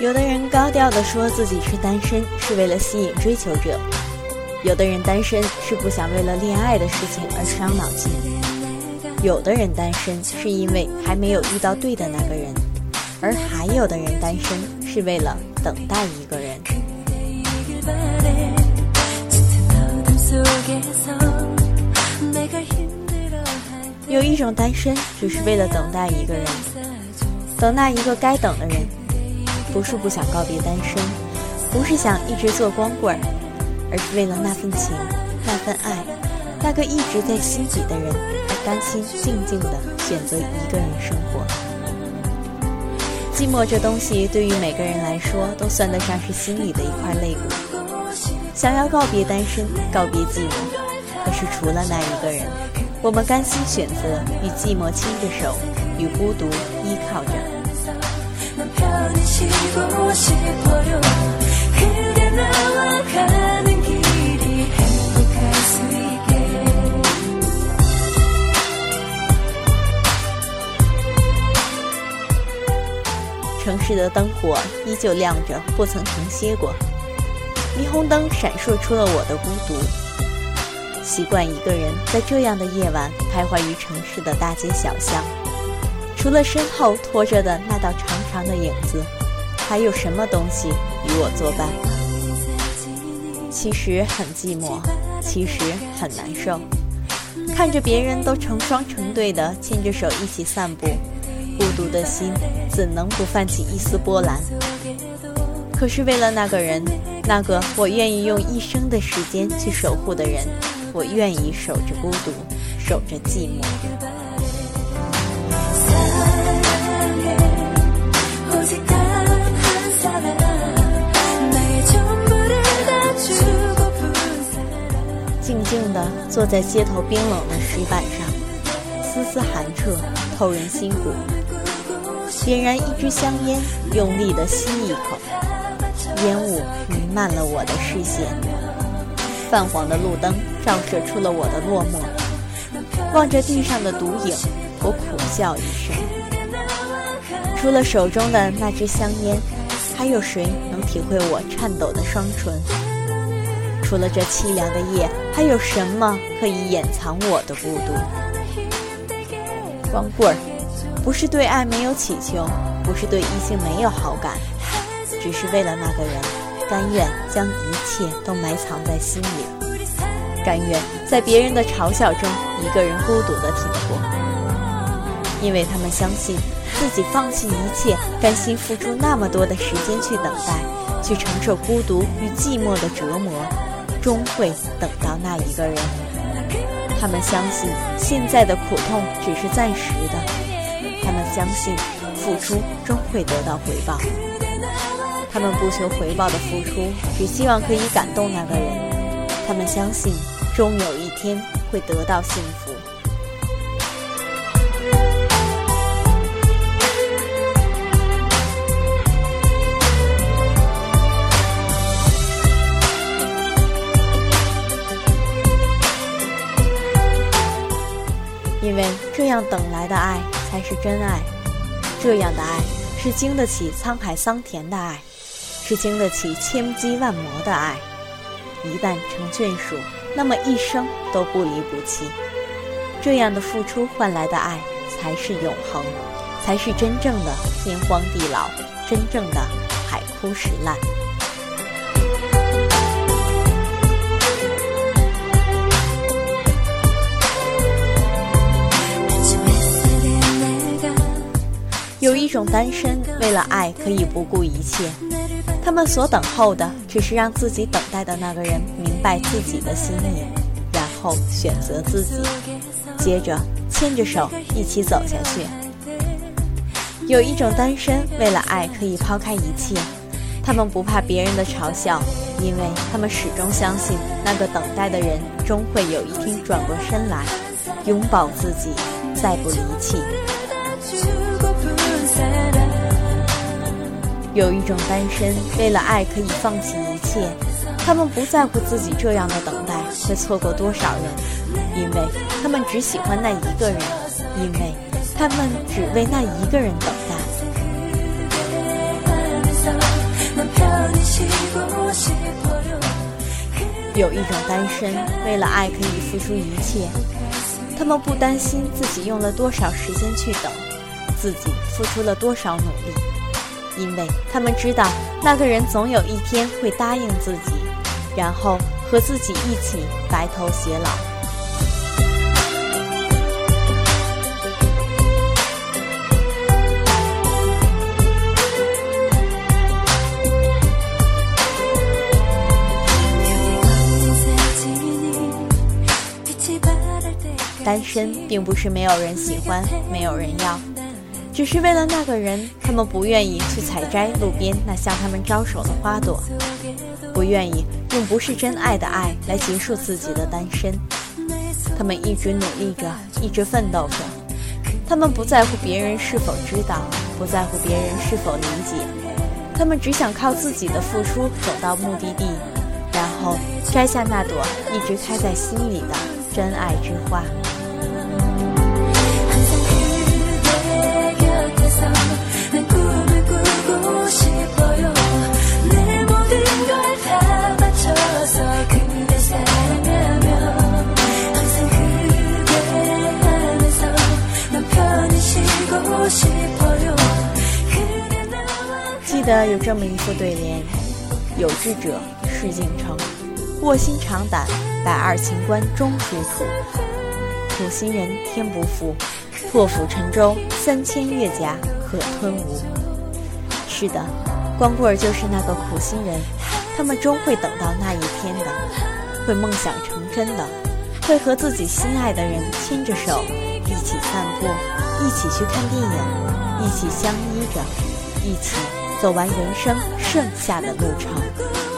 有的人高调的说自己是单身，是为了吸引追求者；有的人单身是不想为了恋爱的事情而伤脑筋；有的人单身是因为还没有遇到对的那个人，而还有的人单身是为了等待一个人。有一种单身，只是为了等待一个人，等那一个该等的人。不是不想告别单身，不是想一直做光棍，而是为了那份情、那份爱，那个一直在心底的人，而甘心静静的选择一个人生活。寂寞这东西，对于每个人来说，都算得上是心里的一块肋骨。想要告别单身，告别寂寞，可是除了那一个人，我们甘心选择与寂寞牵着手，与孤独依靠着。城市的灯火依旧亮着，不曾停歇过。霓虹灯闪烁出了我的孤独。习惯一个人在这样的夜晚徘徊于城市的大街小巷，除了身后拖着的那道长长的影子。还有什么东西与我作伴？其实很寂寞，其实很难受。看着别人都成双成对的牵着手一起散步，孤独的心怎能不泛起一丝波澜？可是为了那个人，那个我愿意用一生的时间去守护的人，我愿意守着孤独，守着寂寞。坐在街头冰冷的石板上，丝丝寒彻，透人心骨。点燃一支香烟，用力地吸一口，烟雾弥漫了我的视线。泛黄的路灯照射出了我的落寞。望着地上的独影，我苦笑一声。除了手中的那支香烟，还有谁能体会我颤抖的双唇？除了这凄凉的夜，还有什么可以掩藏我的孤独？光棍儿，不是对爱没有祈求，不是对异性没有好感，只是为了那个人，甘愿将一切都埋藏在心里，甘愿在别人的嘲笑中一个人孤独的挺过，因为他们相信自己放弃一切，甘心付出那么多的时间去等待，去承受孤独与寂寞的折磨。终会等到那一个人。他们相信现在的苦痛只是暂时的，他们相信付出终会得到回报。他们不求回报的付出，只希望可以感动那个人。他们相信终有一天会得到幸福。这样等来的爱才是真爱，这样的爱是经得起沧海桑田的爱，是经得起千击万磨的爱。一旦成眷属，那么一生都不离不弃。这样的付出换来的爱才是永恒，才是真正的天荒地老，真正的海枯石烂。有一种单身，为了爱可以不顾一切。他们所等候的，只是让自己等待的那个人明白自己的心意，然后选择自己，接着牵着手一起走下去。有一种单身，为了爱可以抛开一切。他们不怕别人的嘲笑，因为他们始终相信，那个等待的人终会有一天转过身来，拥抱自己，再不离弃。有一种单身，为了爱可以放弃一切。他们不在乎自己这样的等待会错过多少人，因为他们只喜欢那一个人，因为他们只为那一个人等待。有一种单身，为了爱可以付出一切。他们不担心自己用了多少时间去等，自己付出了多少努力，因为他们知道那个人总有一天会答应自己，然后和自己一起白头偕老。单身并不是没有人喜欢，没有人要，只是为了那个人，他们不愿意去采摘路边那向他们招手的花朵，不愿意用不是真爱的爱来结束自己的单身。他们一直努力着，一直奋斗着，他们不在乎别人是否知道，不在乎别人是否理解，他们只想靠自己的付出走到目的地，然后摘下那朵一直开在心里的真爱之花。得有这么一副对联：“有志者事竟成，卧薪尝胆，百二秦关终属土。苦心人天不负，破釜沉舟，三千越甲可吞吴。”是的，光棍就是那个苦心人，他们终会等到那一天的，会梦想成真的，会和自己心爱的人牵着手，一起散步，一起去看电影，一起相依着，一起走完人生剩下的路程。